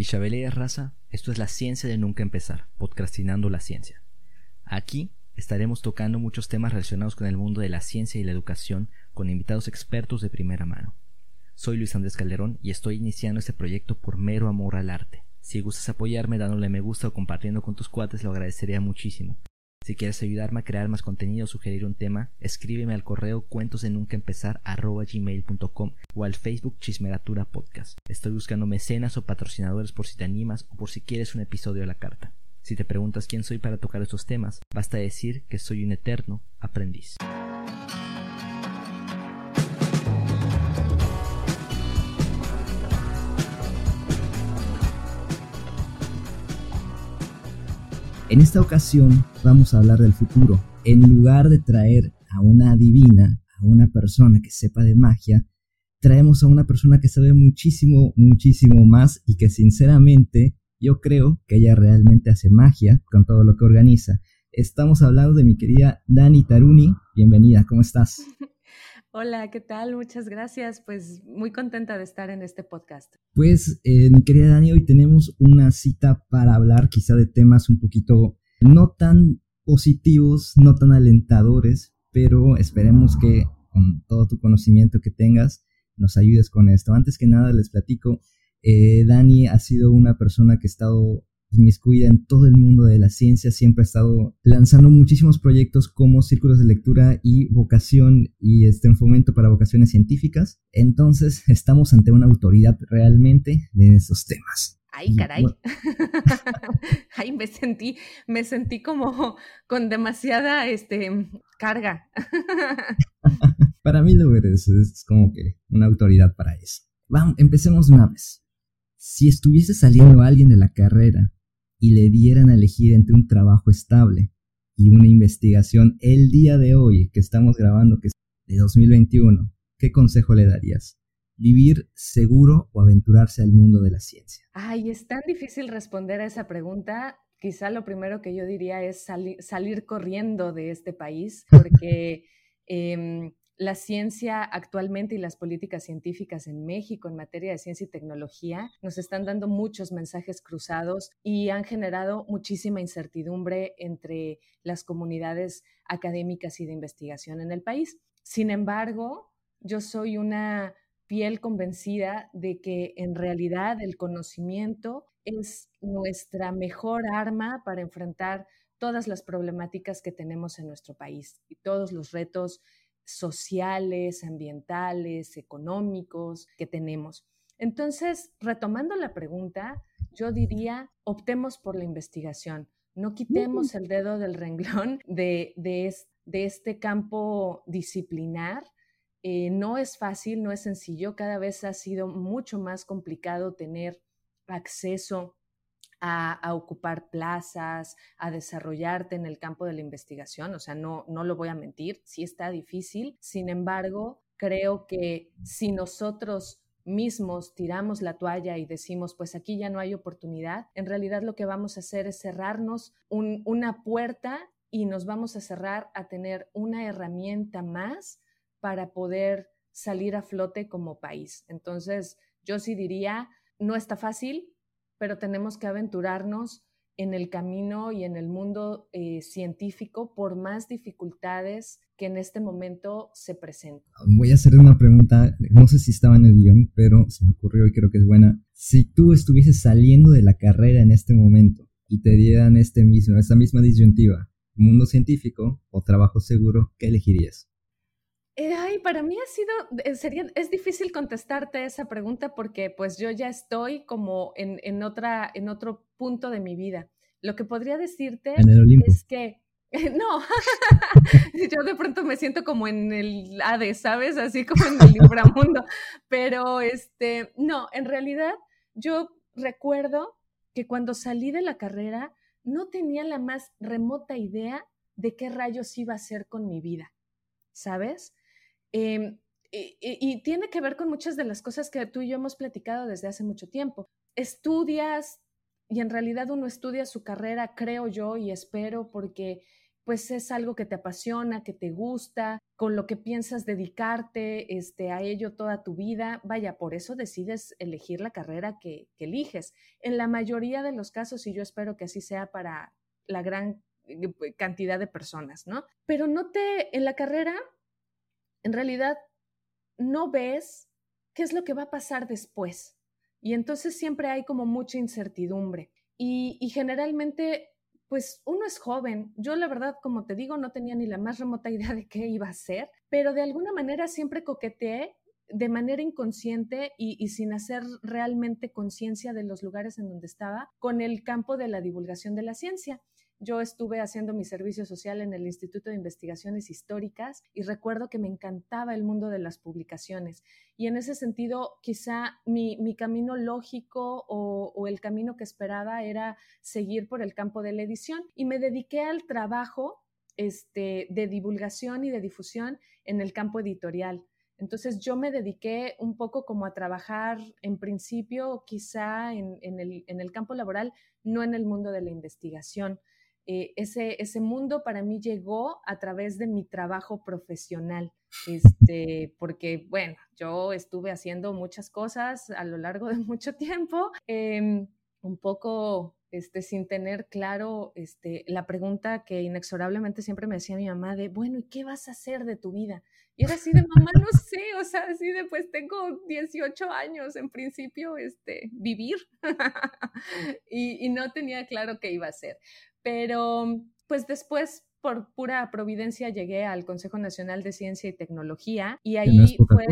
Isabel raza, esto es la ciencia de nunca empezar, podcastinando la ciencia. Aquí estaremos tocando muchos temas relacionados con el mundo de la ciencia y la educación con invitados expertos de primera mano. Soy Luis Andrés Calderón y estoy iniciando este proyecto por mero amor al arte. Si gustas apoyarme dándole me gusta o compartiendo con tus cuates lo agradecería muchísimo. Si quieres ayudarme a crear más contenido o sugerir un tema, escríbeme al correo cuentos de nunca empezar gmail.com o al Facebook Chismeratura Podcast. Estoy buscando mecenas o patrocinadores por si te animas o por si quieres un episodio a la carta. Si te preguntas quién soy para tocar estos temas, basta decir que soy un eterno aprendiz. En esta ocasión vamos a hablar del futuro. En lugar de traer a una divina, a una persona que sepa de magia, traemos a una persona que sabe muchísimo, muchísimo más y que sinceramente yo creo que ella realmente hace magia con todo lo que organiza. Estamos hablando de mi querida Dani Taruni. Bienvenida, ¿cómo estás? Hola, ¿qué tal? Muchas gracias. Pues muy contenta de estar en este podcast. Pues, eh, mi querida Dani, hoy tenemos una cita para hablar quizá de temas un poquito no tan positivos, no tan alentadores, pero esperemos que con todo tu conocimiento que tengas nos ayudes con esto. Antes que nada, les platico, eh, Dani ha sido una persona que ha estado inmiscuida en todo el mundo de la ciencia, siempre ha estado lanzando muchísimos proyectos como círculos de lectura y vocación y este, en fomento para vocaciones científicas. Entonces, estamos ante una autoridad realmente de esos temas. Ay, caray. Ay, me sentí, me sentí como con demasiada este, carga. para mí lo eres, es como que una autoridad para eso. Vamos, empecemos de una vez. Si estuviese saliendo alguien de la carrera y le dieran a elegir entre un trabajo estable y una investigación el día de hoy que estamos grabando, que es de 2021, ¿qué consejo le darías? ¿Vivir seguro o aventurarse al mundo de la ciencia? Ay, es tan difícil responder a esa pregunta. Quizá lo primero que yo diría es salir corriendo de este país, porque em, la ciencia actualmente y las políticas científicas en México en materia de ciencia y tecnología nos están dando muchos mensajes cruzados y han generado muchísima incertidumbre entre las comunidades académicas y de investigación en el país. Sin embargo, yo soy una piel convencida de que en realidad el conocimiento es nuestra mejor arma para enfrentar todas las problemáticas que tenemos en nuestro país y todos los retos sociales, ambientales, económicos que tenemos. Entonces, retomando la pregunta, yo diría, optemos por la investigación, no quitemos el dedo del renglón de, este campo disciplinar. Eh, no es fácil, no es sencillo, cada vez ha sido mucho más complicado tener acceso a, ocupar plazas, a desarrollarte en el campo de la investigación. O sea, no, no lo voy a mentir, sí está difícil. Sin embargo, creo que si nosotros mismos tiramos la toalla y decimos, pues aquí ya no hay oportunidad, en realidad lo que vamos a hacer es cerrarnos una puerta y nos vamos a cerrar a tener una herramienta más para poder salir a flote como país. Entonces, yo sí diría, no está fácil, pero tenemos que aventurarnos en el camino y en el mundo eh, científico por más dificultades que en este momento se presentan. Voy a hacer una pregunta, no sé si estaba en el guion, pero se me ocurrió y creo que es buena. Si tú estuvieses saliendo de la carrera en este momento y te dieran este mismo, esta misma disyuntiva, mundo científico o trabajo seguro, ¿qué elegirías? Eh, ay, para mí ha sido, eh, sería, es difícil contestarte esa pregunta porque pues yo ya estoy como en, en, otra, en otro punto de mi vida. Lo que podría decirte es que, no, yo de pronto me siento como en el ADE, ¿sabes? Así como en el inframundo. Pero este, no, en realidad yo recuerdo que cuando salí de la carrera no tenía la más remota idea de qué rayos iba a hacer con mi vida, ¿sabes? Em, y, tiene que ver con muchas de las cosas que tú y yo hemos platicado desde hace mucho tiempo. Estudias, y en realidad uno estudia su carrera, creo yo y espero, porque pues es algo que te apasiona, que te gusta, con lo que piensas dedicarte este, a ello toda tu vida. Vaya, por eso decides elegir la carrera que, que eliges. En la mayoría de los casos, y yo espero que así sea para la gran eh, cantidad de personas, ¿no? Pero no te, en la carrera, en realidad, no ves qué es lo que va a pasar después. Y entonces siempre hay como mucha incertidumbre. Y, generalmente, pues uno es joven. Yo la verdad, como te digo, no tenía ni la más remota idea de qué iba a ser, pero de alguna manera siempre coqueteé de manera inconsciente y, sin hacer realmente conciencia de los lugares en donde estaba con el campo de la divulgación de la ciencia. Yo estuve haciendo mi servicio social en el Instituto de Investigaciones Históricas y recuerdo que me encantaba el mundo de las publicaciones. Y en ese sentido, quizá mi, camino lógico o, el camino que esperaba era seguir por el campo de la edición y me dediqué al trabajo este, de divulgación y de difusión en el campo editorial. Entonces yo me dediqué un poco como a trabajar en principio quizá en, el, en el campo laboral, no en el mundo de la investigación. Eh, ese, ese mundo para mí llegó a través de mi trabajo profesional, este, porque bueno, yo estuve haciendo muchas cosas a lo largo de mucho tiempo, em, un poco este, sin tener claro este, la pregunta que inexorablemente siempre me decía mi mamá de, bueno, ¿y qué vas a hacer de tu vida? Y era así de, mamá, no sé, o sea, así de, pues tengo 18 años, en principio, este, vivir. y, y, no tenía claro qué iba a hacer. Pero pues después por pura providencia llegué al Consejo Nacional de Ciencia y Tecnología y ahí fue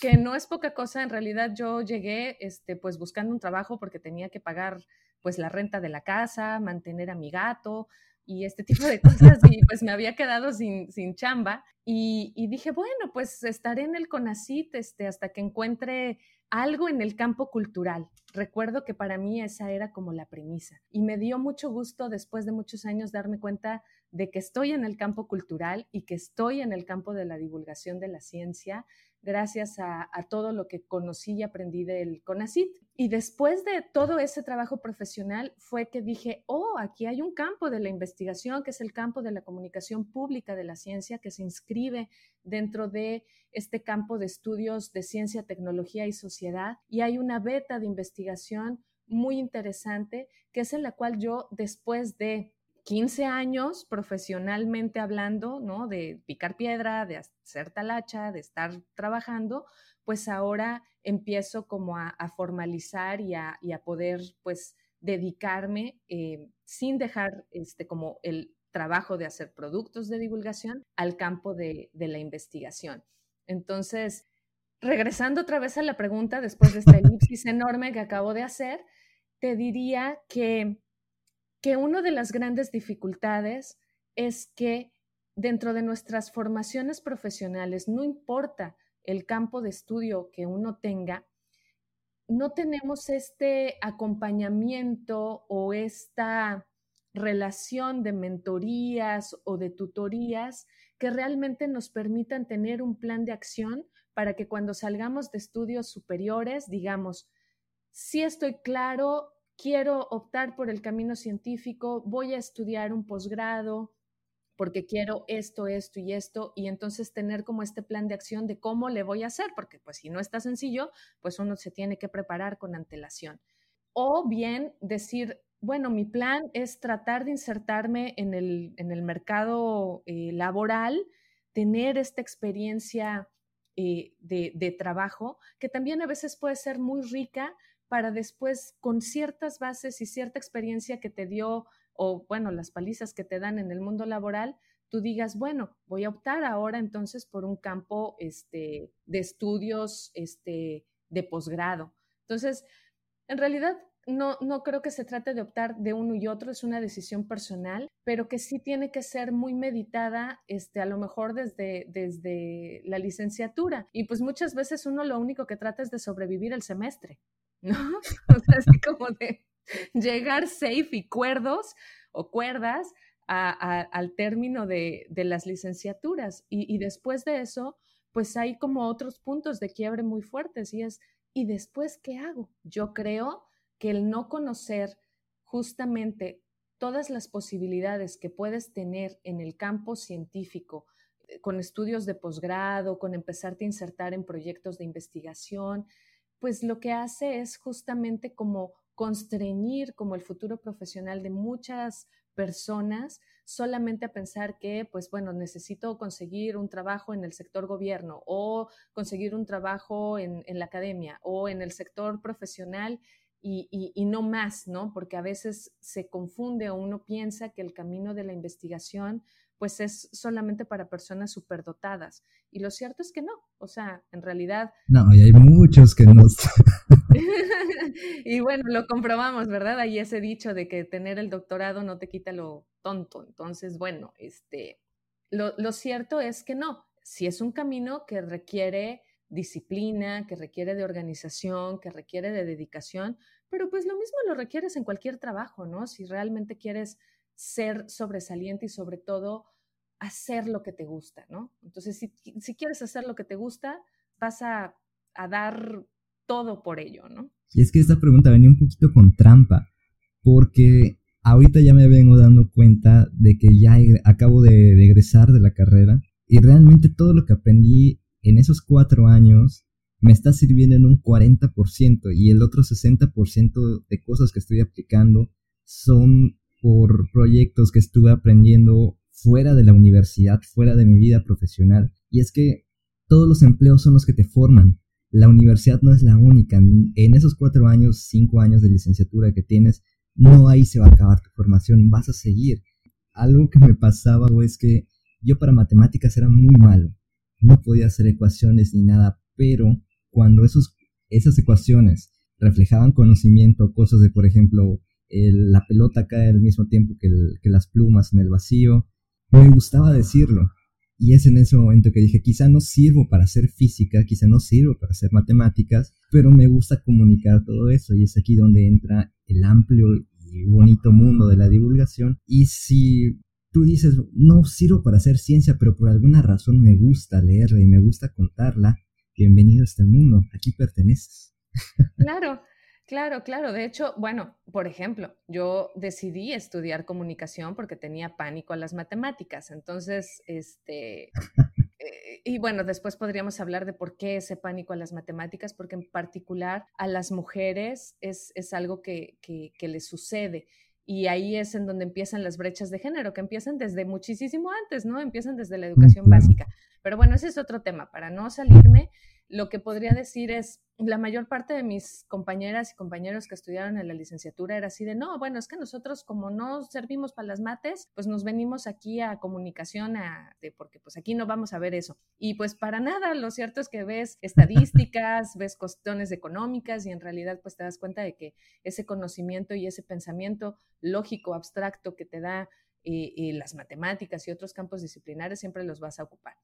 que no es poca cosa, en realidad yo llegué este pues buscando un trabajo porque tenía que pagar pues la renta de la casa, mantener a mi gato y este tipo de cosas y pues me había quedado sin, sin chamba y, y, dije, bueno, pues estaré en el CONACIT este, hasta que encuentre algo en el campo cultural. Recuerdo que para mí esa era como la premisa y me dio mucho gusto después de muchos años darme cuenta de que estoy en el campo cultural y que estoy en el campo de la divulgación de la ciencia gracias a, todo lo que conocí y aprendí del CONACIT. Y después de todo ese trabajo profesional fue que dije, oh, aquí hay un campo de la investigación, que es el campo de la comunicación pública de la ciencia, que se inscribe dentro de este campo de estudios de ciencia, tecnología y sociedad. Y hay una beta de investigación muy interesante, que es en la cual yo, después de 15 años profesionalmente hablando, ¿no? De picar piedra, de hacer talacha, de estar trabajando, pues ahora empiezo como a, formalizar y a, poder, pues, dedicarme eh, sin dejar este, como el trabajo de hacer productos de divulgación al campo de, de la investigación. Entonces, regresando otra vez a la pregunta, después de esta elipsis enorme que acabo de hacer, te diría que que una de las grandes dificultades es que dentro de nuestras formaciones profesionales, no importa el campo de estudio que uno tenga, no tenemos este acompañamiento o esta relación de mentorías o de tutorías que realmente nos permitan tener un plan de acción para que cuando salgamos de estudios superiores digamos, sí estoy claro quiero optar por el camino científico, voy a estudiar un posgrado porque quiero esto, esto y esto, y entonces tener como este plan de acción de cómo le voy a hacer, porque pues si no está sencillo, pues uno se tiene que preparar con antelación. O bien decir, bueno, mi plan es tratar de insertarme en el, en el mercado eh, laboral, tener esta experiencia eh, de, de trabajo, que también a veces puede ser muy rica, para después, con ciertas bases y cierta experiencia que te dio, o bueno, las palizas que te dan en el mundo laboral, tú digas, bueno, voy a optar ahora entonces por un campo este, de estudios este, de posgrado. Entonces, en realidad, no, no creo que se trate de optar de uno y otro, es una decisión personal, pero que sí tiene que ser muy meditada, este, a lo mejor desde, desde la licenciatura. Y pues muchas veces uno lo único que trata es de sobrevivir el semestre. ¿No? O sea, así como de llegar safe y cuerdos o cuerdas al término de, las licenciaturas. Y, después de eso, pues hay como otros puntos de quiebre muy fuertes y es, ¿y después qué hago? Yo creo que el no conocer justamente todas las posibilidades que puedes tener en el campo científico, eh, con estudios de posgrado, con empezarte a insertar en proyectos de investigación, pues lo que hace es justamente como constreñir como el futuro profesional de muchas personas solamente a pensar que, pues bueno, necesito conseguir un trabajo en el sector gobierno o conseguir un trabajo en, la academia o en el sector profesional y, y, no más, ¿no? Porque a veces se confunde o uno piensa que el camino de la investigación pues es solamente para personas superdotadas. Y lo cierto es que no, o sea, en realidad... No, y hay muchos que no... y bueno, lo comprobamos, ¿verdad? Hay ese dicho de que tener el doctorado no te quita lo tonto. Entonces, bueno, este, lo, lo cierto es que no, si es un camino que requiere disciplina, que requiere de organización, que requiere de dedicación, pero pues lo mismo lo requieres en cualquier trabajo, ¿no? Si realmente quieres ser sobresaliente y sobre todo hacer lo que te gusta, ¿no? Entonces, si, si quieres hacer lo que te gusta, vas a, a, dar todo por ello, ¿no? Y es que esta pregunta venía un poquito con trampa, porque ahorita ya me vengo dando cuenta de que ya acabo de, egresar de la carrera y realmente todo lo que aprendí en esos cuatro años me está sirviendo en un 40% y el otro 60% de cosas que estoy aplicando son por proyectos que estuve aprendiendo fuera de la universidad, fuera de mi vida profesional. Y es que todos los empleos son los que te forman. La universidad no es la única. En esos cuatro años, cinco años de licenciatura que tienes, no ahí se va a acabar tu formación, vas a seguir. Algo que me pasaba es que yo para matemáticas era muy malo. No podía hacer ecuaciones ni nada, pero cuando esos, esas ecuaciones reflejaban conocimiento, cosas de, por ejemplo, la pelota cae al mismo tiempo que, las plumas en el vacío. Me gustaba decirlo. Y es en ese momento que dije, quizá no sirvo para hacer física, quizá no sirvo para hacer matemáticas, pero me gusta comunicar todo eso y es aquí donde entra el amplio y bonito mundo de la divulgación. Y si tú dices, no sirvo para hacer ciencia, pero por alguna razón me gusta leerla y me gusta contarla, bienvenido a este mundo, aquí perteneces. Claro, Claro, claro. De hecho, bueno, por ejemplo, yo decidí estudiar comunicación porque tenía pánico a las matemáticas. Entonces, este, eh, y bueno, después podríamos hablar de por qué ese pánico a las matemáticas, porque en particular a las mujeres es, es algo que, que, que les sucede. Y ahí es en donde empiezan las brechas de género, que empiezan desde muchísimo antes, ¿no? Empiezan desde la educación básica. Pero bueno, ese es otro tema. Para no salirme, lo que podría decir es, la mayor parte de mis compañeras y compañeros que estudiaron en la licenciatura era así de, no, bueno, es que nosotros como no servimos para las mates, pues nos venimos aquí a comunicación, a, porque pues aquí no vamos a ver eso. Y pues para nada, lo cierto es que ves estadísticas, ves cuestiones económicas y en realidad pues te das cuenta de que ese conocimiento y ese pensamiento lógico, abstracto que te da eh, eh, las matemáticas y otros campos disciplinares siempre los vas a ocupar.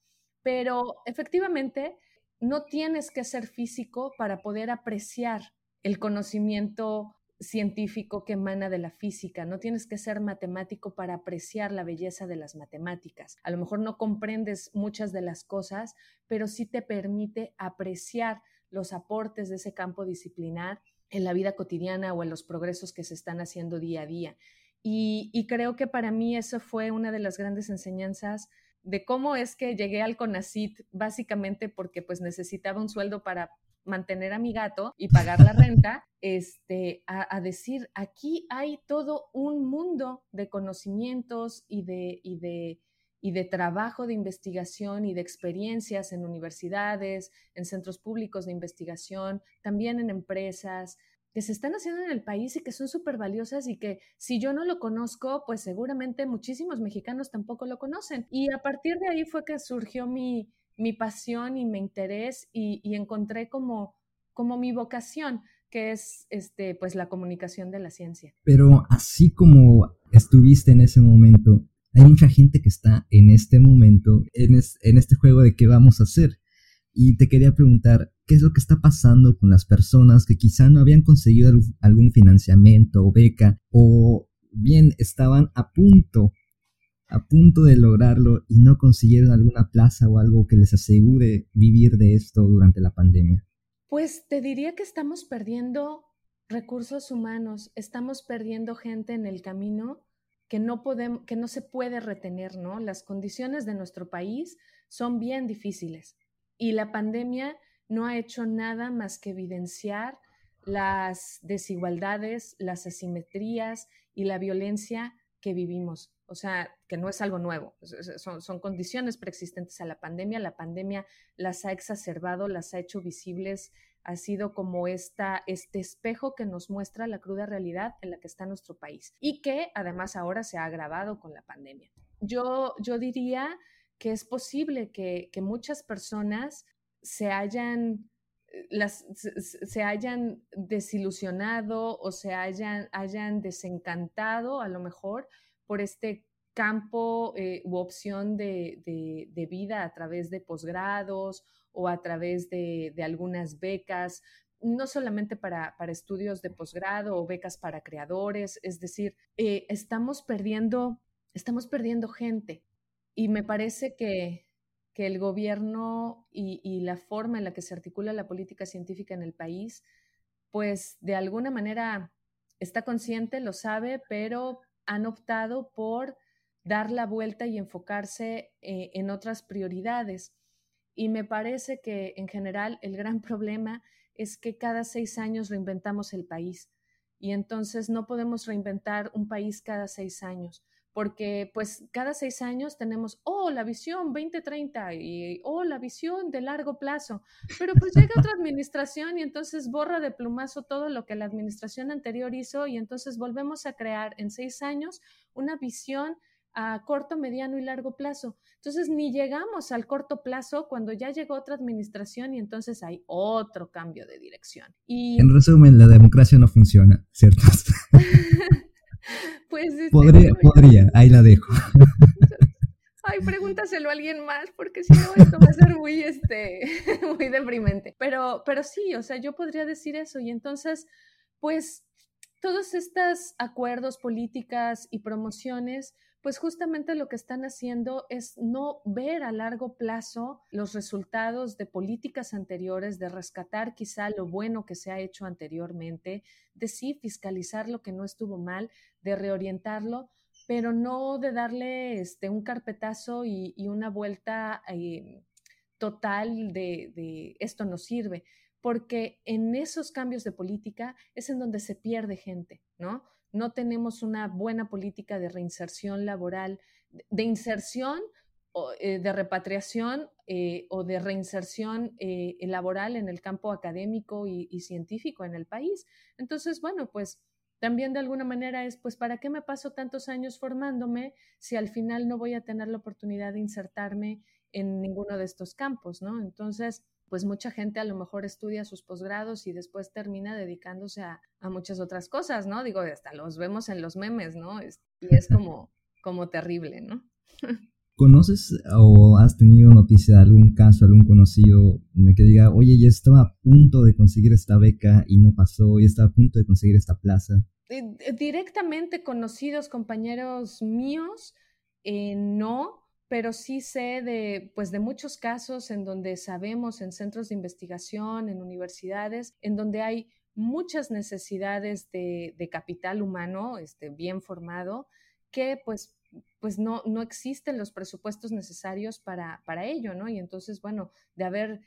Pero efectivamente, no tienes que ser físico para poder apreciar el conocimiento científico que emana de la física, no tienes que ser matemático para apreciar la belleza de las matemáticas. A lo mejor no comprendes muchas de las cosas, pero sí te permite apreciar los aportes de ese campo disciplinar en la vida cotidiana o en los progresos que se están haciendo día a día. Y, y creo que para mí eso fue una de las grandes enseñanzas de cómo es que llegué al CONACIT básicamente porque pues necesitaba un sueldo para mantener a mi gato y pagar la renta, este, a, decir, aquí hay todo un mundo de conocimientos y de, y de, y de trabajo de investigación y de experiencias en universidades, en centros públicos de investigación, también en empresas, que se están haciendo en el país y que son súper valiosas y que si yo no lo conozco, pues seguramente muchísimos mexicanos tampoco lo conocen. Y a partir de ahí fue que surgió mi, mi pasión y mi interés y, y, encontré como, como mi vocación, que es este, pues la comunicación de la ciencia. Pero así como estuviste en ese momento, hay mucha gente que está en este momento, en, en este juego de qué vamos a hacer. Y te quería preguntar, ¿qué es lo que está pasando con las personas que quizá no habían conseguido algún financiamiento o beca o bien estaban a punto, a punto de lograrlo y no consiguieron alguna plaza o algo que les asegure vivir de esto durante la pandemia? Pues te diría que estamos perdiendo recursos humanos, estamos perdiendo gente en el camino que no, podemos, que no se puede retener, ¿no? Las condiciones de nuestro país son bien difíciles y la pandemia no ha hecho nada más que evidenciar las desigualdades, las asimetrías y la violencia que vivimos. O sea, que no es algo nuevo, son, condiciones preexistentes a la pandemia. La pandemia las ha exacerbado, las ha hecho visibles, ha sido como esta, este espejo que nos muestra la cruda realidad en la que está nuestro país y que además ahora se ha agravado con la pandemia. Yo, yo diría que es posible que, que muchas personas se hayan las, se hayan desilusionado o se hayan, hayan desencantado a lo mejor por este campo eh, u opción de, de, vida a través de posgrados o a través de, de algunas becas, no solamente para, para, estudios de posgrado o becas para creadores, es decir, eh, estamos perdiendo, estamos perdiendo gente. Y me parece que, que el gobierno y, la forma en la que se articula la política científica en el país, pues de alguna manera está consciente, lo sabe, pero han optado por dar la vuelta y enfocarse eh, en otras prioridades. Y me parece que en general el gran problema es que cada seis años reinventamos el país y entonces no podemos reinventar un país cada seis años porque pues cada seis años tenemos, oh, la visión 2030 y, oh, la visión de largo plazo, pero pues llega otra administración y entonces borra de plumazo todo lo que la administración anterior hizo y entonces volvemos a crear en seis años una visión a corto, mediano y largo plazo. Entonces, ni llegamos al corto plazo cuando ya llegó otra administración y entonces hay otro cambio de dirección. Y... En resumen, la democracia no funciona, ¿cierto? Pues este, podría, podría, ahí la dejo. Ay, pregúntaselo a alguien más, porque si no, esto va a ser muy, este, muy deprimente. Pero, pero sí, o sea, yo podría decir eso. Y entonces, pues, todos estos acuerdos, políticas y promociones, pues justamente lo que están haciendo es no ver a largo plazo los resultados de políticas anteriores, de rescatar quizá lo bueno que se ha hecho anteriormente, de sí fiscalizar lo que no estuvo mal, de reorientarlo, pero no de darle este, un carpetazo y, una vuelta eh, total de, de esto no sirve, porque en esos cambios de política es en donde se pierde gente, ¿no? No tenemos una buena política de reinserción laboral, de inserción, eh, de repatriación eh, o de reinserción eh, laboral en el campo académico y, científico en el país. Entonces, bueno, pues también de alguna manera es, pues, ¿para qué me paso tantos años formándome si al final no voy a tener la oportunidad de insertarme en ninguno de estos campos, ¿no? Entonces, pues mucha gente a lo mejor estudia sus posgrados y después termina dedicándose a, muchas otras cosas, ¿no? Digo, hasta los vemos en los memes, ¿no? y es como, como terrible, ¿no? ¿Conoces o has tenido noticia de algún caso, algún conocido que diga, oye, ya estaba a punto de conseguir esta beca y no pasó, ya estaba a punto de conseguir esta plaza? Eh, directamente conocidos compañeros míos, eh, no, pero sí sé de, pues, de muchos casos en donde sabemos en centros de investigación, en universidades, en donde hay muchas necesidades de, capital humano este, bien formado que pues, pues no, no existen los presupuestos necesarios para, para ello, ¿no? Y entonces, bueno, de haber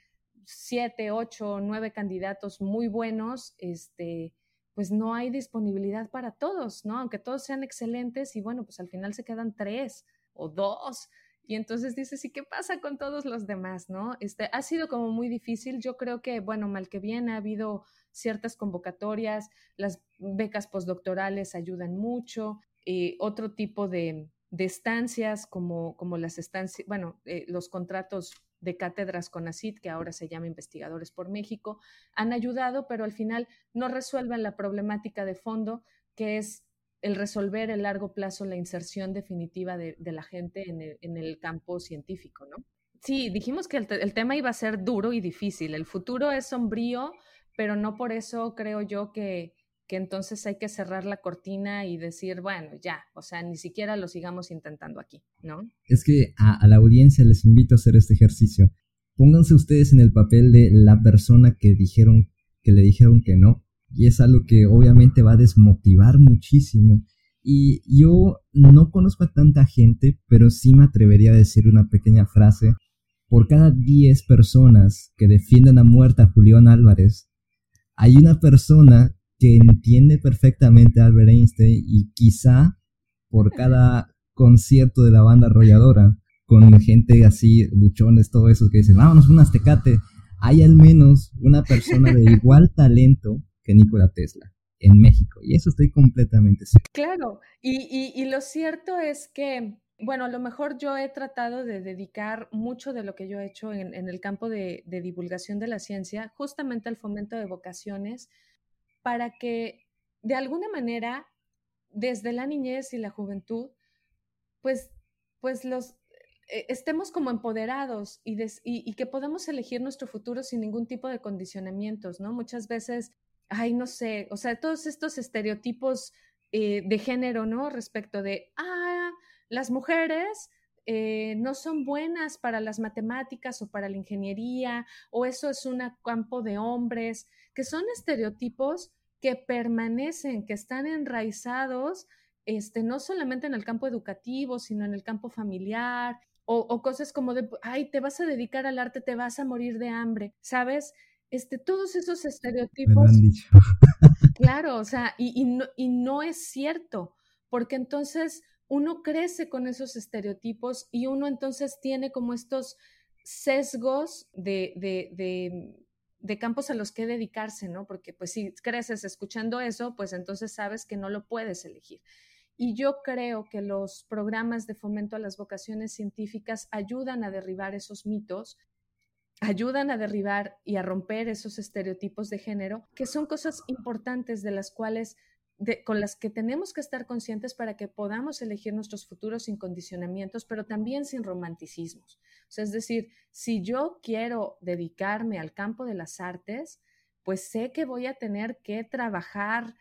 siete, ocho, nueve candidatos muy buenos, este, pues no hay disponibilidad para todos, ¿no? Aunque todos sean excelentes y bueno, pues al final se quedan tres o dos. Y entonces dices, ¿y qué pasa con todos los demás? ¿no? Este, ha sido como muy difícil. Yo creo que, bueno, mal que bien ha habido ciertas convocatorias, las becas postdoctorales ayudan mucho, eh, otro tipo de, estancias como, como las estancias, bueno, eh, los contratos de cátedras con ACID, que ahora se llama Investigadores por México, han ayudado, pero al final no resuelven la problemática de fondo, que es el resolver a largo plazo la inserción definitiva de, la gente en el, campo científico, ¿no? Sí, dijimos que el, tema iba a ser duro y difícil. El futuro es sombrío, pero no por eso creo yo que, que entonces hay que cerrar la cortina y decir, bueno, ya, o sea, ni siquiera lo sigamos intentando aquí, ¿no? Es que a, a la audiencia les invito a hacer este ejercicio. Pónganse ustedes en el papel de la persona que dijeron, que le dijeron que no, y es algo que obviamente va a desmotivar muchísimo Y yo no conozco a tanta gente, pero sí me atrevería a decir una pequeña frase. Por cada 10 personas que defienden a muerte a Julián Álvarez, hay una persona que entiende perfectamente a Albert Einstein y quizá por cada concierto de la banda arrolladora, con gente así, buchones, todo eso, que dicen, vámonos un aztecate, hay al menos una persona de igual talento que Nikola Tesla en México. Y eso estoy completamente seguro. Claro, y, lo cierto es que, bueno, a lo mejor yo he tratado de dedicar mucho de lo que yo he hecho en, el campo de, de divulgación de la ciencia justamente al fomento de vocaciones para que de alguna manera, desde la niñez y la juventud, pues, pues los, eh, estemos como empoderados y, y, que podamos elegir nuestro futuro sin ningún tipo de condicionamientos, ¿no? Muchas veces, ay, no sé, o sea, todos estos estereotipos eh, de género, ¿no? Respecto de, ah, las mujeres eh, no son buenas para las matemáticas o para la ingeniería, o eso es un campo de hombres, que son estereotipos que permanecen, que están enraizados este, no solamente en el campo educativo, sino en el campo familiar, o, cosas como de, ay, te vas a dedicar al arte, te vas a morir de hambre, ¿sabes? Este, todos esos estereotipos. claro, o sea, y, no, y no es cierto, porque entonces uno crece con esos estereotipos y uno entonces tiene como estos sesgos de, de, de, de, campos a los que dedicarse, ¿no? Porque pues si creces escuchando eso, pues entonces sabes que no lo puedes elegir. Y yo creo que los programas de fomento a las vocaciones científicas ayudan a derribar esos mitos, ayudan a derribar y a romper esos estereotipos de género, que son cosas importantes de las cuales con las que tenemos que estar conscientes para que podamos elegir nuestros futuros sin condicionamientos, pero también sin romanticismos. O es decir, si yo quiero dedicarme al campo de las artes, pues sé que voy a tener que trabajar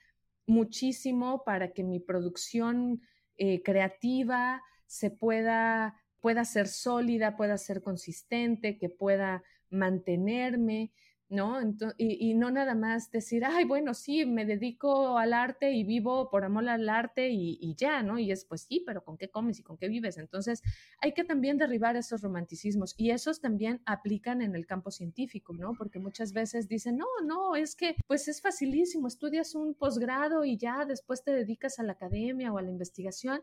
muchísimo para que mi producción eh, creativa se pueda, pueda ser sólida, pueda ser consistente, que pueda mantenerme, ¿no? y, no nada más decir, ay, bueno, sí, me dedico al arte y vivo por amor al arte y, ya, ¿no? Y es, pues sí, pero ¿con qué comes y con qué vives? Entonces, hay que también derribar esos romanticismos y esos también aplican en el campo científico, ¿no? Porque muchas veces dicen, no, no, es que pues es facilísimo, estudias un posgrado y ya después te dedicas a la academia o a la investigación.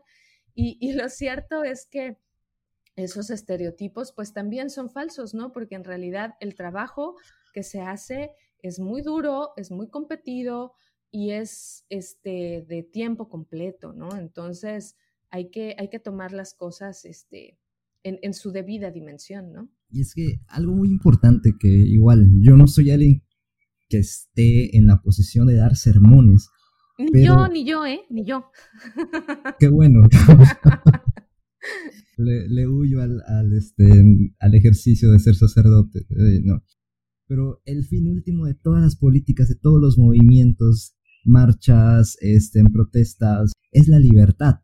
Y, y lo cierto es que esos estereotipos pues también son falsos, ¿no? Porque en realidad el trabajo que se hace es muy duro, es muy competido y es este, de tiempo completo, ¿no? Entonces hay que, hay que tomar las cosas este, en, su debida dimensión, ¿no? Y es que algo muy importante que igual yo no soy alguien que esté en la posición de dar sermones. Ni yo, ni yo, ¿eh? Ni yo. Qué bueno. le, huyo al, este, al ejercicio de ser sacerdote. Eh, no pero el fin último de todas las políticas, de todos los movimientos, marchas, este, en protestas, es la libertad.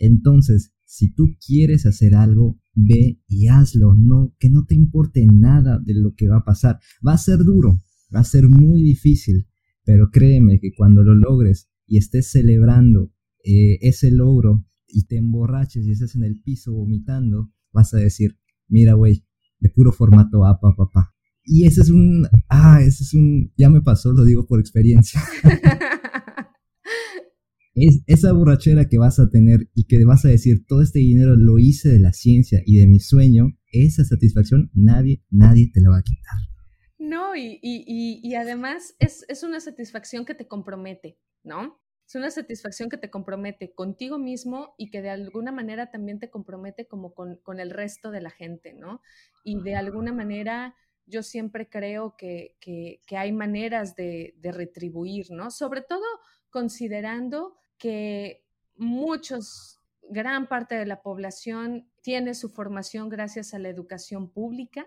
Entonces, si tú quieres hacer algo, ve y hazlo, no, que no te importe nada de lo que va a pasar. Va a ser duro, va a ser muy difícil, pero créeme que cuando lo logres y estés celebrando eh, ese logro y te emborraches y estés en el piso vomitando, vas a decir, mira, güey, de puro formato APA, papá. Y ese es un, ah, ese es un, ya me pasó, lo digo por experiencia. es esa borrachera que vas a tener y que vas a decir, todo este dinero lo hice de la ciencia y de mi sueño, esa satisfacción nadie, nadie te la va a quitar. No, y, y, y, además es, es, una satisfacción que te compromete, ¿no? Es una satisfacción que te compromete contigo mismo y que de alguna manera también te compromete como con, con el resto de la gente, ¿no? Y de alguna manera yo siempre creo que, hay maneras de, retribuir, ¿no? Sobre todo considerando que muchos, gran parte de la población tiene su formación gracias a la educación pública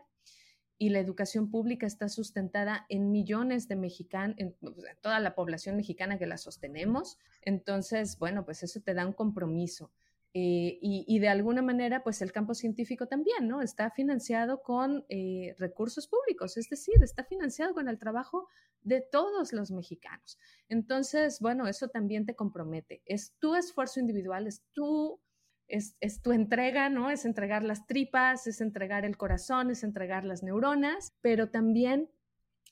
y la educación pública está sustentada en millones de mexicanos, en, toda la población mexicana que la sostenemos. Entonces, bueno, pues eso te da un compromiso. Eh, y, de alguna manera, pues el campo científico también, ¿no? Está financiado con eh, recursos públicos, es decir, está financiado con el trabajo de todos los mexicanos. Entonces, bueno, eso también te compromete. Es tu esfuerzo individual, es tu, es, es tu entrega, ¿no? Es entregar las tripas, es entregar el corazón, es entregar las neuronas, pero también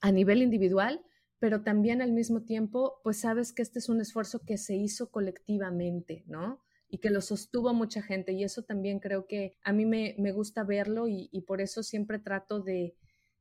a nivel individual, pero también al mismo tiempo, pues sabes que este es un esfuerzo que se hizo colectivamente, ¿no? y que lo sostuvo mucha gente. Y eso también creo que a mí me, gusta verlo y, por eso siempre trato de,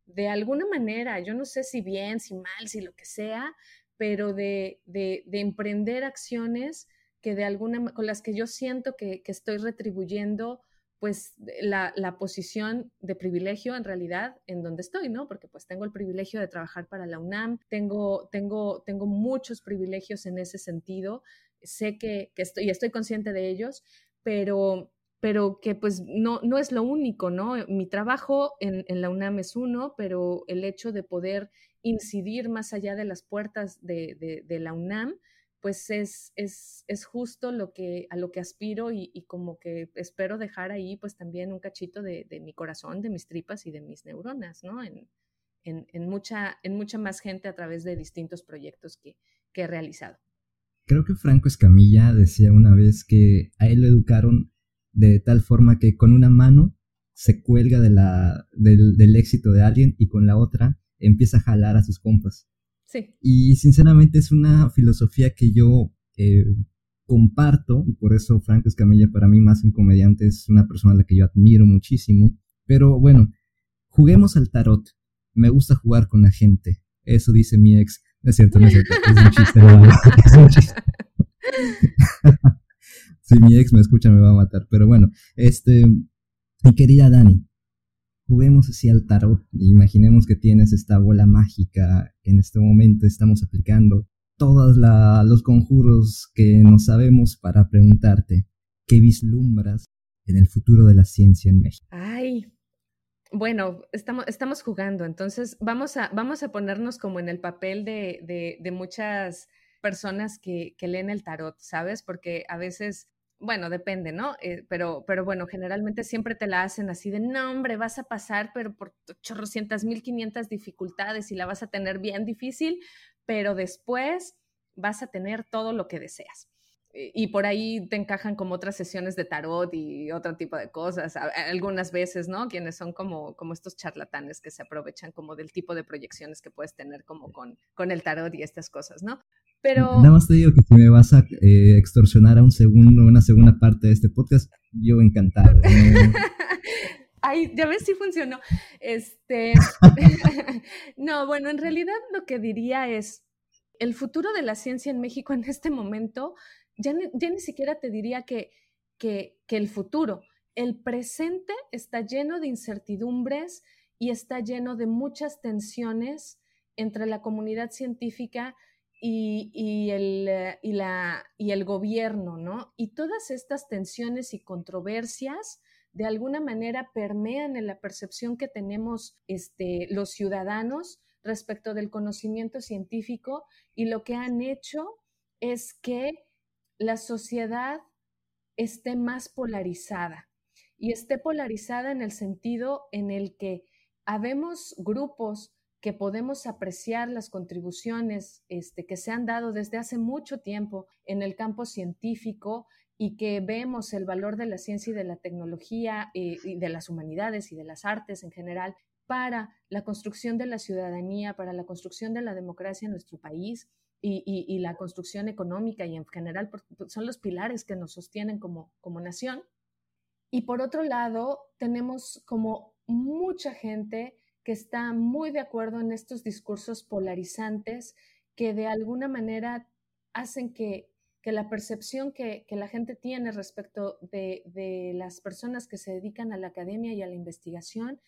de alguna manera, yo no sé si bien, si mal, si lo que sea, pero de, de, emprender acciones que de alguna con las que yo siento que, que estoy retribuyendo pues la, la, posición de privilegio en realidad en donde estoy, ¿no? Porque pues tengo el privilegio de trabajar para la UNAM, tengo, tengo, tengo muchos privilegios en ese sentido, sé que, estoy, y estoy consciente de ellos, pero, pero que pues no, no es lo único, ¿no? Mi trabajo en, la UNAM es uno, pero el hecho de poder incidir más allá de las puertas de, la UNAM, pues es, es, es, justo lo que, a lo que aspiro y, como que espero dejar ahí pues también un cachito de, mi corazón, de mis tripas y de mis neuronas, ¿no? En, en, mucha, en mucha más gente a través de distintos proyectos que he realizado. Creo que Franco Escamilla decía una vez que a él lo educaron de tal forma que con una mano se cuelga de la, del, éxito de alguien y con la otra empieza a jalar a sus compas. Y sinceramente es una filosofía que yo eh, comparto y por eso Franco Escamilla para mí más un comediante es una persona a la que yo admiro muchísimo. Pero bueno, juguemos al tarot. Me gusta jugar con la gente. Eso dice mi ex es cierto, no es cierto. Es un chiste, Es un chiste. si mi ex me escucha me va a matar. Pero bueno, este, mi querida Dani, juguemos así al tarot. Imaginemos que tienes esta bola mágica en este momento estamos aplicando todos los conjuros que no sabemos para preguntarte qué vislumbras en el futuro de la ciencia en México. Ay, bueno, estamos, estamos jugando, entonces vamos a, vamos a ponernos como en el papel de, de, muchas personas que, que, leen el tarot, ¿sabes? Porque a veces, bueno, depende, ¿no? Eh, pero, pero bueno, generalmente siempre te la hacen así de, no, hombre, vas a pasar, pero por chorrocientas mil quinientas dificultades y la vas a tener bien difícil, pero después vas a tener todo lo que deseas y por ahí te encajan como otras sesiones de tarot y otro tipo de cosas, algunas veces, ¿no? Quienes son como, como estos charlatanes que se aprovechan como del tipo de proyecciones que puedes tener como con, con el tarot y estas cosas, ¿no? Pero... Nada más te digo que si me vas a eh, extorsionar a un segundo, una segunda parte de este podcast, yo encantado. Ay, ya ves si funcionó. Este, no, bueno, en realidad lo que diría es, el futuro de la ciencia en México en este momento ya ni, siquiera te diría que, que, el futuro, el presente está lleno de incertidumbres y está lleno de muchas tensiones entre la comunidad científica y, el, eh, y, la, y el gobierno, ¿no? Y todas estas tensiones y controversias de alguna manera permean en la percepción que tenemos este, los ciudadanos respecto del conocimiento científico y lo que han hecho es que la sociedad esté más polarizada y esté polarizada en el sentido en el que habemos grupos que podemos apreciar las contribuciones este, que se han dado desde hace mucho tiempo en el campo científico y que vemos el valor de la ciencia y de la tecnología eh, y de las humanidades y de las artes en general para la construcción de la ciudadanía, para la construcción de la democracia en nuestro país y, la construcción económica y en general son los pilares que nos sostienen como, como nación. Y por otro lado, tenemos como mucha gente que está muy de acuerdo en estos discursos polarizantes que de alguna manera hacen que, que la percepción que, que, la gente tiene respecto de, de, las personas que se dedican a la academia y a la investigación,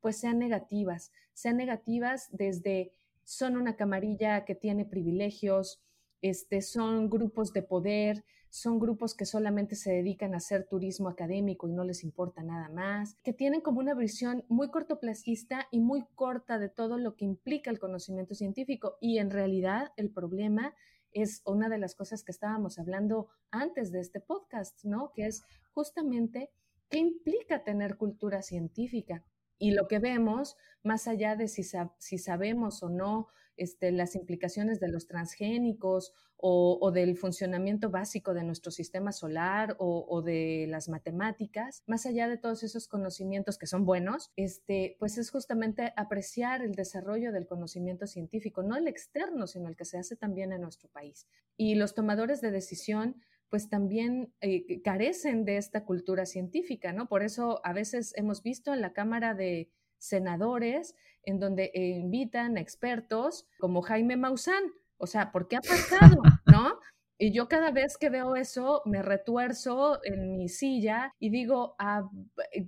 pues sean negativas, sean negativas desde son una camarilla que tiene privilegios, este, son grupos de poder, son grupos que solamente se dedican a hacer turismo académico y no les importa nada más, que tienen como una visión muy cortoplacista y muy corta de todo lo que implica el conocimiento científico. Y en realidad el problema es una de las cosas que estábamos hablando antes de este podcast, ¿no? Que es justamente qué implica tener cultura científica. Y lo que vemos, más allá de si, sabemos o no este, las implicaciones de los transgénicos o, del funcionamiento básico de nuestro sistema solar o, de las matemáticas, más allá de todos esos conocimientos que son buenos, este, pues es justamente apreciar el desarrollo del conocimiento científico, no el externo, sino el que se hace también en nuestro país. Y los tomadores de decisión pues también eh, carecen de esta cultura científica, ¿no? Por eso a veces hemos visto en la Cámara de Senadores, en donde eh, invitan expertos como Jaime Maussan, o sea, ¿por qué ha pasado? ¿No? Y yo cada vez que veo eso me retuerzo en mi silla y digo, ah, eh,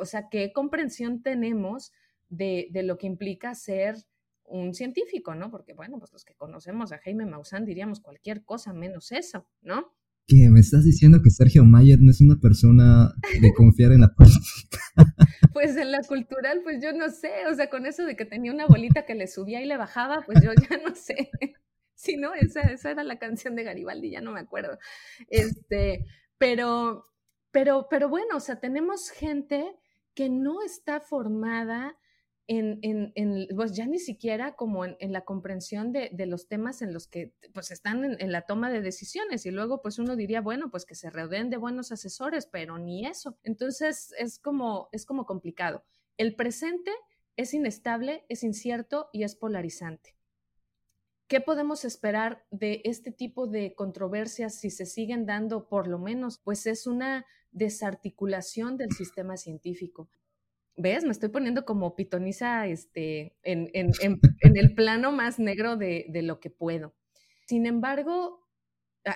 o sea, ¿qué comprensión tenemos de, de, lo que implica ser un científico, ¿no? Porque, bueno, pues los que conocemos a Jaime Maussan diríamos cualquier cosa menos eso, ¿no? Que me estás diciendo que Sergio Mayer no es una persona de confiar en la política. Pues en la cultural, pues yo no sé, o sea, con eso de que tenía una bolita que le subía y le bajaba, pues yo ya no sé. Si no, esa, esa era la canción de Garibaldi, ya no me acuerdo. Este, pero, pero, pero bueno, o sea, tenemos gente que no está formada en, en, en, pues ya ni siquiera como en, la comprensión de, de, los temas en los que pues están en, la toma de decisiones y luego pues uno diría, bueno, pues que se rodeen de buenos asesores, pero ni eso. Entonces es como, es como complicado. El presente es inestable, es incierto y es polarizante. ¿Qué podemos esperar de este tipo de controversias si se siguen dando por lo menos? Pues es una desarticulación del sistema científico. ¿Ves? Me estoy poniendo como pitoniza este, en, en, en, el plano más negro de, de, lo que puedo. Sin embargo,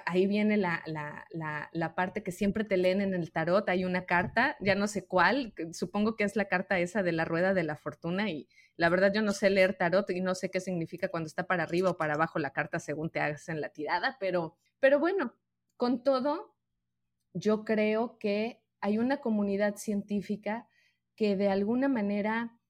ahí viene la, la, la, la, parte que siempre te leen en el tarot. Hay una carta, ya no sé cuál, supongo que es la carta esa de la rueda de la fortuna y la verdad yo no sé leer tarot y no sé qué significa cuando está para arriba o para abajo la carta según te hagas en la tirada, pero, pero bueno, con todo, yo creo que hay una comunidad científica que de alguna manera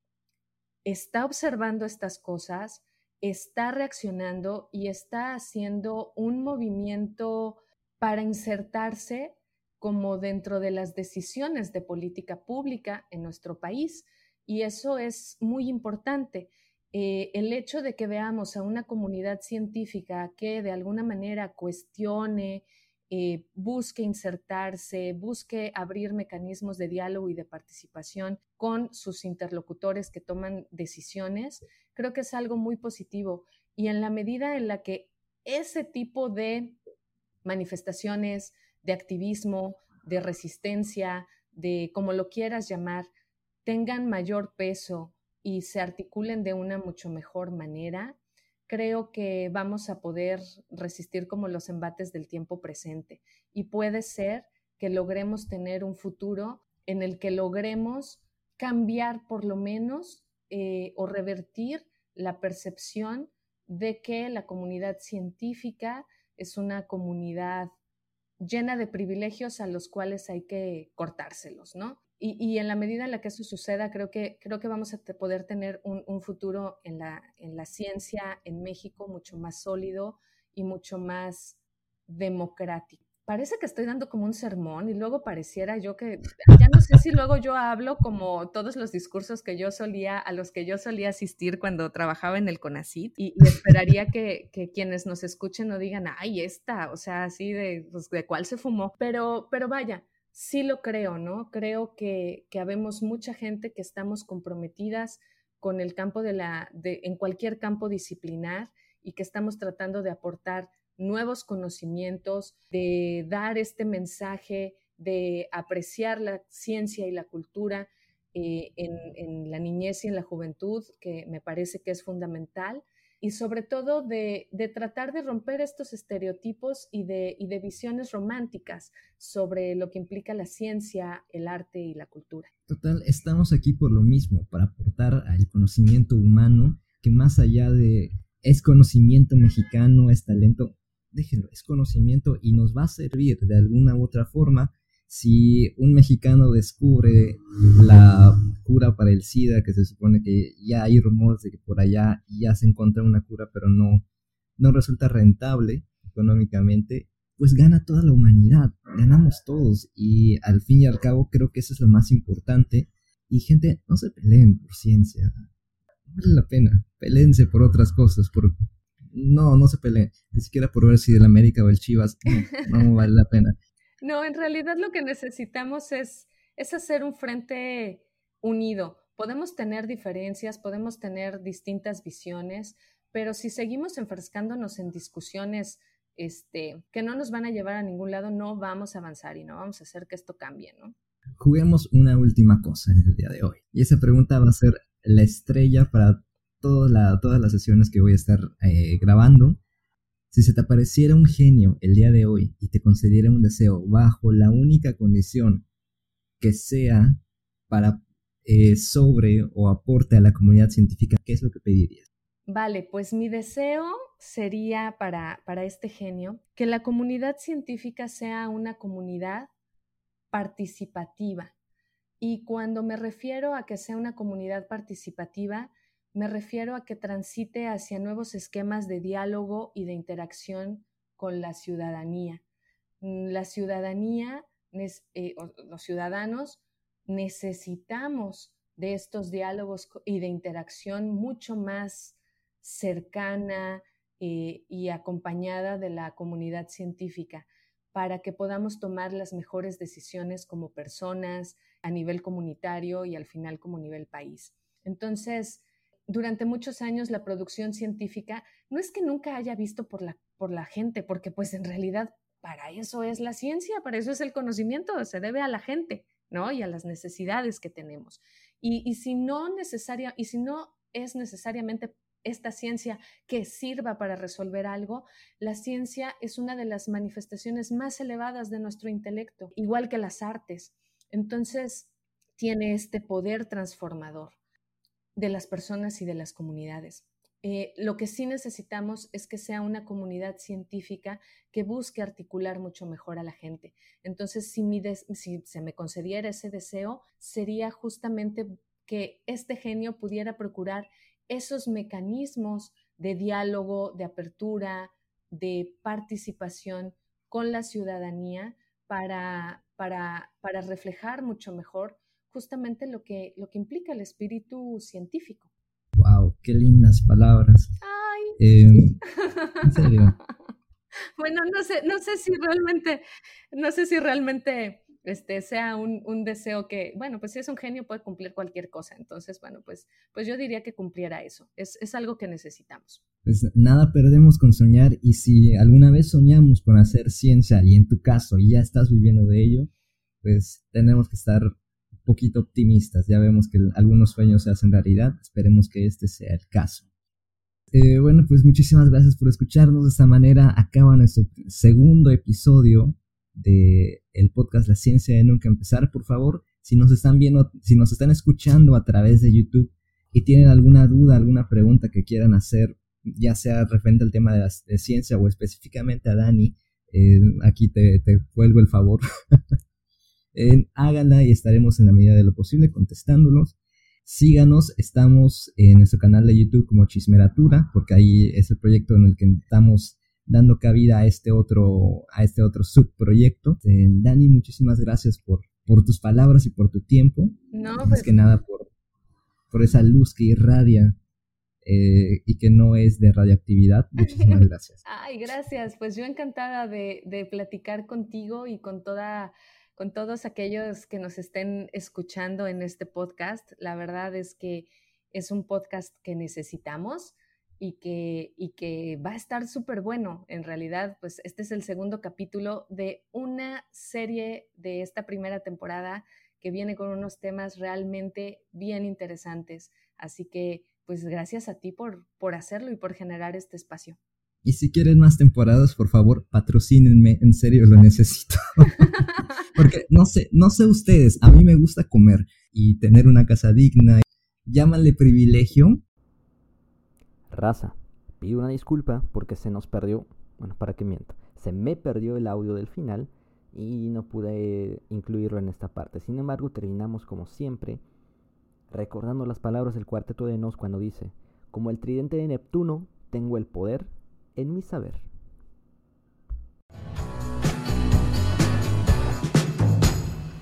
está observando estas cosas, está reaccionando y está haciendo un movimiento para insertarse como dentro de las decisiones de política pública en nuestro país. Y eso es muy importante. Eh, el hecho de que veamos a una comunidad científica que de alguna manera cuestione, eh, busque insertarse, busque abrir mecanismos de diálogo y de participación con sus interlocutores que toman decisiones, creo que es algo muy positivo. Y en la medida en la que ese tipo de manifestaciones, de activismo, de resistencia, de como lo quieras llamar, tengan mayor peso y se articulen de una mucho mejor manera, creo que vamos a poder resistir como los embates del tiempo presente. Y puede ser que logremos tener un futuro en el que logremos cambiar por lo menos eh, o revertir la percepción de que la comunidad científica es una comunidad llena de privilegios a los cuales hay que cortárselos, ¿no? Y, en la medida en la que eso suceda, creo que, creo que vamos a poder tener un, futuro en la, en la ciencia en México mucho más sólido y mucho más democrático. Parece que estoy dando como un sermón y luego pareciera yo que, ya no sé si luego yo hablo como todos los discursos que yo solía, a los que yo solía asistir cuando trabajaba en el CONACIT y, esperaría que, que, quienes nos escuchen no digan, ay, esta, o sea, así de, pues, de cuál se fumó, pero, pero vaya, sí lo creo, ¿no? Creo que, que habemos mucha gente que estamos comprometidas con el campo de la, de, en cualquier campo disciplinar y que estamos tratando de aportar nuevos conocimientos, de dar este mensaje, de apreciar la ciencia y la cultura eh, en, en la niñez y en la juventud, que me parece que es fundamental y sobre todo de, tratar de romper estos estereotipos y de, y de visiones románticas sobre lo que implica la ciencia, el arte y la cultura. Total, estamos aquí por lo mismo, para aportar al conocimiento humano que más allá de es conocimiento mexicano, es talento, déjenlo, es conocimiento y nos va a servir de alguna u otra forma si un mexicano descubre la cura para el SIDA, que se supone que ya hay rumores de que por allá ya se encuentra una cura, pero no, no resulta rentable, económicamente, pues gana toda la humanidad, ganamos todos. Y al fin y al cabo creo que eso es lo más importante. Y gente, no se peleen por ciencia, no vale la pena, peleense por otras cosas, por... No, no se peleen, ni siquiera por ver si el América o el Chivas, no, no vale la pena. No, en realidad lo que necesitamos es, es hacer un frente unido. Podemos tener diferencias, podemos tener distintas visiones, pero si seguimos enfrescándonos en discusiones este, que no nos van a llevar a ningún lado, no vamos a avanzar y no vamos a hacer que esto cambie, ¿no? Juguemos una última cosa en el día de hoy. Y esa pregunta va a ser la estrella para todas las sesiones que voy a estar eh, grabando. Si se te apareciera un genio el día de hoy y te concediera un deseo bajo la única condición que sea para eh, sobre o aporte a la comunidad científica, ¿qué es lo que pedirías? Vale, pues mi deseo sería para, para este genio que la comunidad científica sea una comunidad participativa. Y cuando me refiero a que sea una comunidad participativa, me refiero a que transite hacia nuevos esquemas de diálogo y de interacción con la ciudadanía. Mm, la ciudadanía, eh, los ciudadanos, necesitamos de estos diálogos y de interacción mucho más cercana eh, y acompañada de la comunidad científica para que podamos tomar las mejores decisiones como personas a nivel comunitario y al final como nivel país. Entonces, durante muchos años la producción científica no es que nunca haya visto por la, por la gente, porque pues en realidad para eso es la ciencia, para eso es el conocimiento, se debe a la gente, ¿no? Y a las necesidades que tenemos. Y, si no necesaria, y si no es necesariamente esta ciencia que sirva para resolver algo, la ciencia es una de las manifestaciones más elevadas de nuestro intelecto, igual que las artes. Entonces, tiene este poder transformador de las personas y de las comunidades. Eh, lo que sí necesitamos es que sea una comunidad científica que busque articular mucho mejor a la gente. Entonces, si, si se me concediera ese deseo, sería justamente que este genio pudiera procurar esos mecanismos de diálogo, de apertura, de participación con la ciudadanía para, para, para reflejar mucho mejor justamente lo que, lo que implica el espíritu científico. ¡Wow! ¡Qué lindas palabras! ¡Ay! Em, en serio. bueno, no sé, no sé si realmente, no sé si realmente este, sea un, un, deseo que, bueno, pues si es un genio puede cumplir cualquier cosa. Entonces, bueno, pues, pues yo diría que cumpliera eso. Es, es algo que necesitamos. Pues nada perdemos con soñar y si alguna vez soñamos con hacer ciencia y en tu caso ya estás viviendo de ello, pues tenemos que estar poquito optimistas. Ya vemos que algunos sueños se hacen realidad. Esperemos que este sea el caso. Eh, bueno, pues muchísimas gracias por escucharnos. De esta manera acaba nuestro segundo episodio de el podcast La Ciencia de Nunca Empezar. Por favor, si nos están viendo, si nos están escuchando a través de YouTube y tienen alguna duda, alguna pregunta que quieran hacer, ya sea referente al tema de la ciencia o específicamente a Dani, eh, aquí te, te vuelvo el favor. háganla y estaremos en la medida de lo posible contestándolos. Síganos, estamos en nuestro canal de YouTube como Chismeratura, porque ahí es el proyecto en el que estamos dando cabida a este otro, a este otro subproyecto. Eh, Dani, muchísimas gracias por, por tus palabras y por tu tiempo. No, Más pues que nada por, por esa luz que irradia eh, y que no es de radioactividad. Muchísimas gracias. Ay, gracias. Pues yo encantada de, de platicar contigo y con toda con todos aquellos que nos estén escuchando en este podcast. La verdad es que es un podcast que necesitamos y que, y que va a estar súper bueno. En realidad, pues este es el segundo capítulo de una serie de esta primera temporada que viene con unos temas realmente bien interesantes. Así que, pues gracias a ti por, por hacerlo y por generar este espacio. Y si quieren más temporadas, por favor, patrocínenme, en serio lo necesito. Porque no sé, no sé ustedes, a mí me gusta comer y tener una casa digna. Llámale privilegio. Raza, pido una disculpa porque se nos perdió, bueno, para que miento, se me perdió el audio del final y no pude incluirlo en esta parte. Sin embargo, terminamos como siempre recordando las palabras del cuarteto de Nos cuando dice, como el tridente de Neptuno, tengo el poder en mi saber.